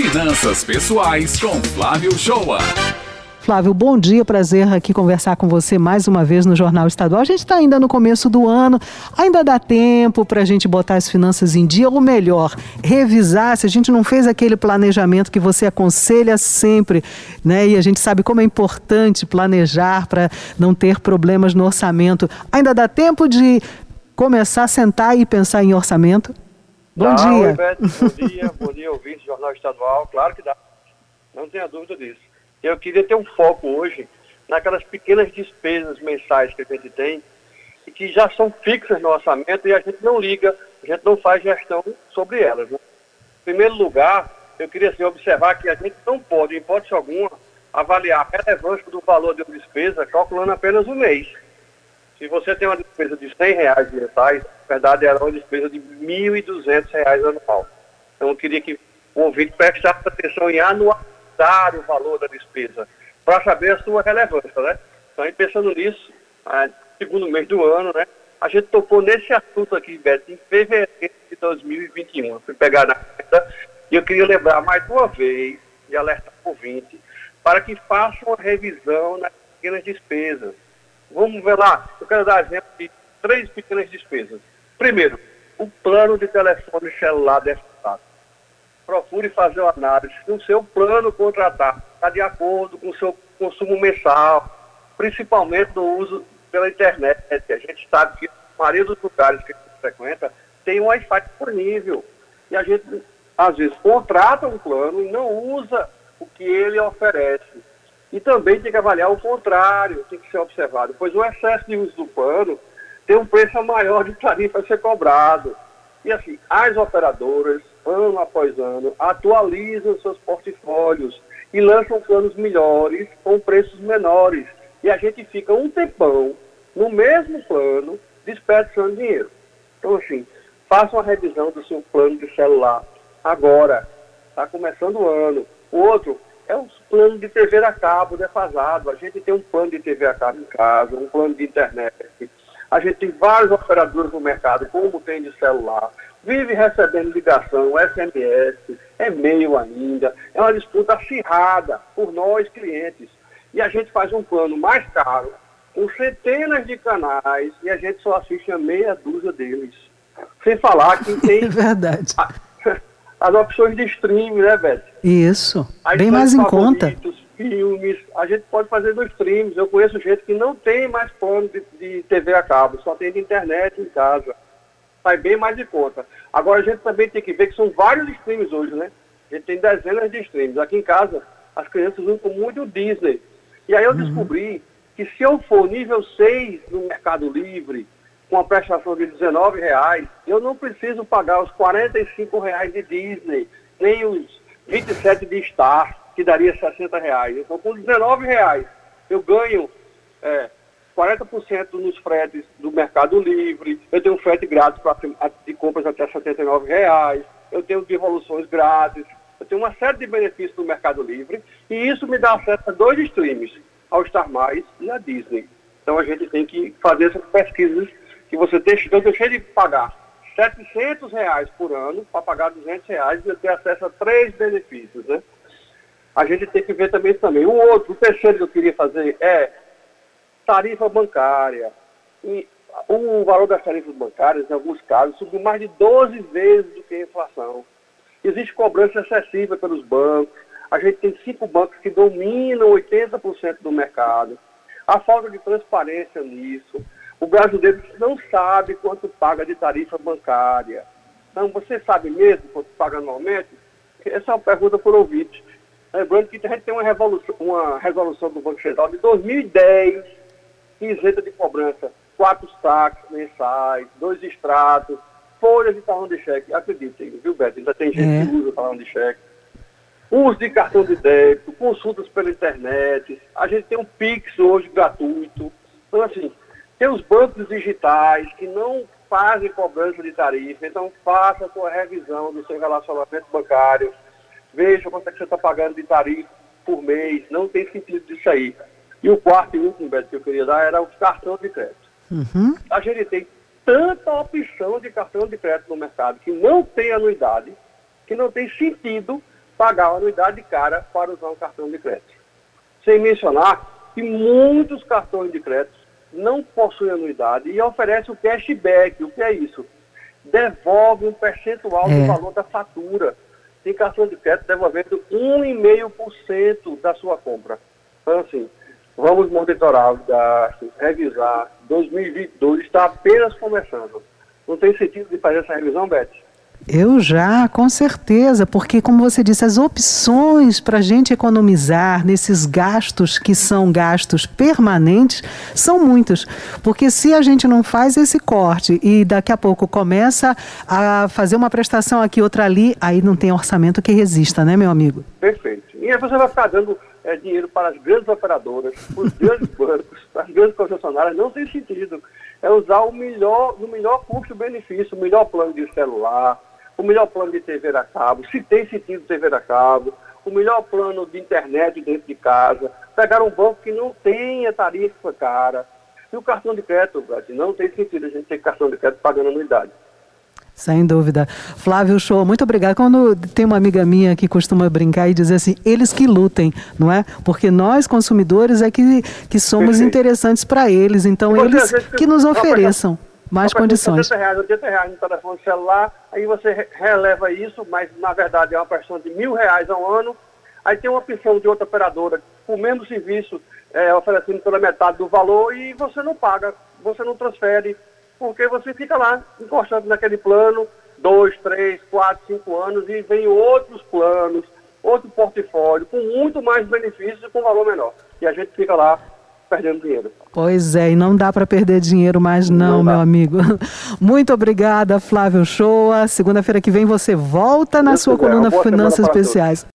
Finanças Pessoais com Flávio Shoa. Flávio, bom dia, prazer aqui conversar com você mais uma vez no Jornal Estadual. A gente está ainda no começo do ano, ainda dá tempo para a gente botar as finanças em dia, ou melhor, revisar se a gente não fez aquele planejamento que você aconselha sempre, né? E a gente sabe como é importante planejar para não ter problemas no orçamento. Ainda dá tempo de começar a sentar e pensar em orçamento? Bom Dá, dia. Oi, Beth, bom dia, bom dia, ouvinte Estadual. Claro que dá. Não tenha dúvida disso. Eu queria ter um foco hoje naquelas pequenas despesas mensais que a gente tem e que já são fixas no orçamento e a gente não liga, a gente não faz gestão sobre elas. Né? Em primeiro lugar, eu queria assim, observar que a gente não pode, em hipótese alguma, avaliar a relevância do valor de uma despesa calculando apenas um mês. Se você tem uma despesa de 100 reais mensais, na verdade ela é uma despesa de 1.200 reais anual. Então eu queria que o ouvinte prestasse atenção em anualizar o valor da despesa, para saber a sua relevância, né? Então, aí, pensando nisso, segundo mês do ano, né? A gente tocou nesse assunto aqui, Beto, em fevereiro de 2021. Eu fui pegar na e eu queria lembrar mais uma vez de alertar o ouvinte para que faça uma revisão nas pequenas despesas. Vamos ver lá, eu quero dar exemplo de três pequenas despesas. Primeiro, o plano de telefone celular defasado. Procure fazer uma análise se o seu plano contratar está de acordo com o seu consumo mensal, principalmente no uso pela internet. A gente sabe que a maioria dos lugares que a gente frequenta tem um Wi-Fi disponível. E a gente, às vezes, contrata um plano e não usa o que ele oferece. E também tem que avaliar o contrário, tem que ser observado, pois o excesso de uso do plano tem um preço maior de tarifa a ser cobrado. E assim, as operadoras, após ano, atualizam seus portfólios e lançam planos melhores com preços menores. E a gente fica um tempão no mesmo plano, desperdiçando dinheiro. Então, assim, faça uma revisão do seu plano de celular agora. Está começando o ano. O outro, é um plano de TV a cabo defasado. A gente tem um plano de TV a cabo em casa, um plano de internet. A gente tem vários operadores no mercado, como tem de celular. Vive recebendo ligação, SMS, e-mail ainda. É uma disputa acirrada por nós, clientes. E a gente faz um plano mais caro, com centenas de canais, e a gente só assiste a meia dúzia deles. Sem falar que tem. É verdade. A, as opções de streaming, né, Beth? Isso. Bem mais em conta. Filmes, a gente pode fazer nos streams. Eu conheço gente que não tem mais plano de, de TV a cabo, só tem de internet em casa. Sai bem mais em conta. Agora a gente também tem que ver que são vários streams hoje, né? A gente tem dezenas de streams. Aqui em casa, as crianças usam muito o Disney. E aí eu uhum. descobri que se eu for nível 6 no Mercado Livre, com a prestação de 19,00 reais, eu não preciso pagar os 45,00 reais de Disney, nem os 27 de Star, que daria 60,00 reais. Então, com 19,00 reais, eu ganho é, 40% nos fretes do Mercado Livre, eu tenho frete grátis pra, de compras até 79,00 reais, eu tenho devoluções grátis, eu tenho uma série de benefícios do Mercado Livre, e isso me dá acesso a dois streams, ao Star Mais e a Disney. Então a gente tem que fazer essas pesquisas que você deixa, eu deixei de pagar 700 reais por ano para pagar 200 reais e eu ter acesso a três benefícios, né? A gente tem que ver também isso também. O outro, o terceiro que eu queria fazer é tarifa bancária. E o valor das tarifas bancárias, em alguns casos, subiu mais de 12 vezes do que a inflação. Existe cobrança excessiva pelos bancos. A gente tem cinco bancos que dominam 80% do mercado. A falta de transparência nisso. O brasileiro não sabe quanto paga de tarifa bancária. Então, você sabe mesmo quanto paga anualmente? Essa é uma pergunta por ouvinte. Lembrando que a gente tem uma, uma resolução do Banco Central de 2010 que isenta de cobrança quatro saques mensais, dois extratos, folhas de talão de cheque. Acreditem, viu, Beto? Ainda tem gente é. que usa talão de cheque. Uso de cartão de débito, consultas pela internet. A gente tem um Pix hoje gratuito. Então, assim, tem os bancos digitais que não fazem cobrança de tarifa, então faça a sua revisão do seu relacionamento bancário, veja quanto é que você está pagando de tarifa por mês, não tem sentido disso aí. E o quarto e último, Beto, que eu queria dar era o cartão de crédito. Uhum. A gente tem tanta opção de cartão de crédito no mercado que não tem anuidade, que não tem sentido pagar a anuidade de cara para usar um cartão de crédito. Sem mencionar que muitos cartões de crédito não possuem anuidade e oferecem o cashback. O que é isso? Devolve um percentual é. do valor da fatura. Tem cartão de crédito devolvendo 1,5% da sua compra. Então, assim, vamos monitorar revisar. 2022 está apenas começando. Não tem sentido de fazer essa revisão, Beth? Eu já, com certeza, porque, como você disse, as opções para a gente economizar nesses gastos que são gastos permanentes são muitas. Porque se a gente não faz esse corte e daqui a pouco começa a fazer uma prestação aqui, outra ali, aí não tem orçamento que resista, né, meu amigo? Perfeito. E aí você vai ficar dando é, dinheiro para as grandes operadoras, os grandes bancos, as grandes concessionárias, não tem sentido. É usar o melhor, o melhor custo-benefício, o melhor plano de celular o melhor plano de TV a cabo, se tem sentido TV a cabo, o melhor plano de internet dentro de casa, pegar um banco que não tenha tarifa cara. E o cartão de crédito, Brasil, não tem sentido a gente ter cartão de crédito pagando anuidade. Sem dúvida. Flávio Show, muito obrigado. Quando tem uma amiga minha que costuma brincar e dizer assim, eles que lutem, não é? Porque nós, consumidores, é que, que somos Perfeito. interessantes para eles. Então, eles que nos ofereçam mais condições. 80 reais, 80 reais no telefone celular, aí você releva isso, mas na verdade é uma prestação de mil reais ao ano. Aí tem uma opção de outra operadora, o mesmo serviço, é, oferecendo pela metade do valor e você não paga, você não transfere, porque você fica lá encostando naquele plano, dois, três, quatro, cinco anos e vem outros planos, outro portfólio, com muito mais benefícios e com valor menor. E a gente fica lá perdendo dinheiro. Pois é, e não dá para perder dinheiro mais não, não meu amigo. Muito obrigada, Flávio Shoa. Segunda-feira que vem você volta na Muito sua coluna Finanças Especiais.